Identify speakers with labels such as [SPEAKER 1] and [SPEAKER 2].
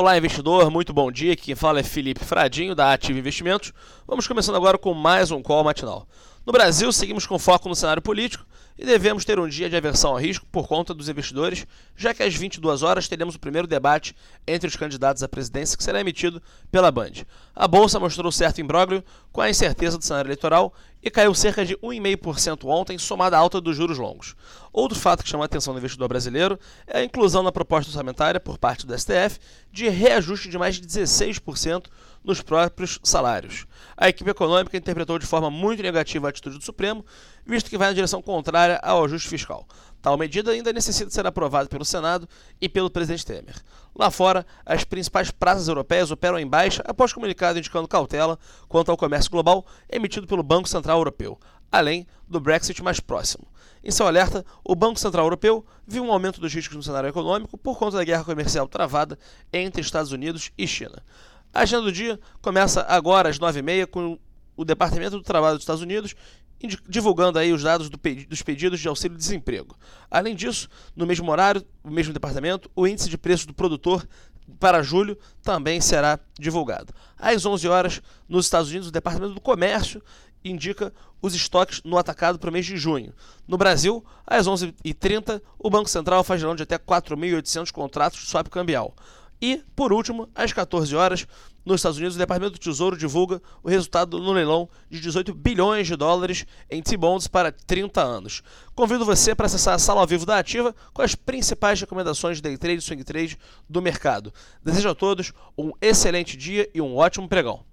[SPEAKER 1] Olá, investidor, muito bom dia. Quem fala é Felipe Fradinho, da Ativa Investimentos. Vamos começando agora com mais um call matinal. No Brasil, seguimos com foco no cenário político e devemos ter um dia de aversão ao risco por conta dos investidores, já que às 22 horas teremos o primeiro debate entre os candidatos à presidência que será emitido pela Band. A bolsa mostrou certo imbróglio com a incerteza do cenário eleitoral e caiu cerca de 1,5% ontem, somada à alta dos juros longos. Outro fato que chama a atenção do investidor brasileiro é a inclusão na proposta orçamentária por parte do STF de reajuste de mais de 16% nos próprios salários. A equipe econômica interpretou de forma muito negativa a atitude do Supremo, visto que vai na direção contrária ao ajuste fiscal. Tal medida ainda necessita ser aprovada pelo Senado e pelo presidente Temer. Lá fora, as principais praças europeias operam em baixa após comunicado indicando cautela quanto ao comércio global emitido pelo Banco Central Europeu, além do Brexit mais próximo. Em seu alerta, o Banco Central Europeu viu um aumento dos riscos no cenário econômico por conta da guerra comercial travada entre Estados Unidos e China. A agenda do dia começa agora às 9h30 com o Departamento do Trabalho dos Estados Unidos divulgando aí os dados do dos pedidos de auxílio-desemprego. Além disso, no mesmo horário, no mesmo departamento, o índice de preços do produtor para julho também será divulgado. Às 11 horas, nos Estados Unidos, o Departamento do Comércio indica os estoques no atacado para o mês de junho. No Brasil, às 11h30, o Banco Central faz leilão de até 4.800 contratos de swap cambial. E, por último, às 14 horas, nos Estados Unidos, o Departamento do Tesouro divulga o resultado no leilão de 18 bilhões de dólares em T-bonds para 30 anos. Convido você para acessar a sala ao vivo da Ativa com as principais recomendações de day trade e swing trade do mercado. Desejo a todos um excelente dia e um ótimo pregão.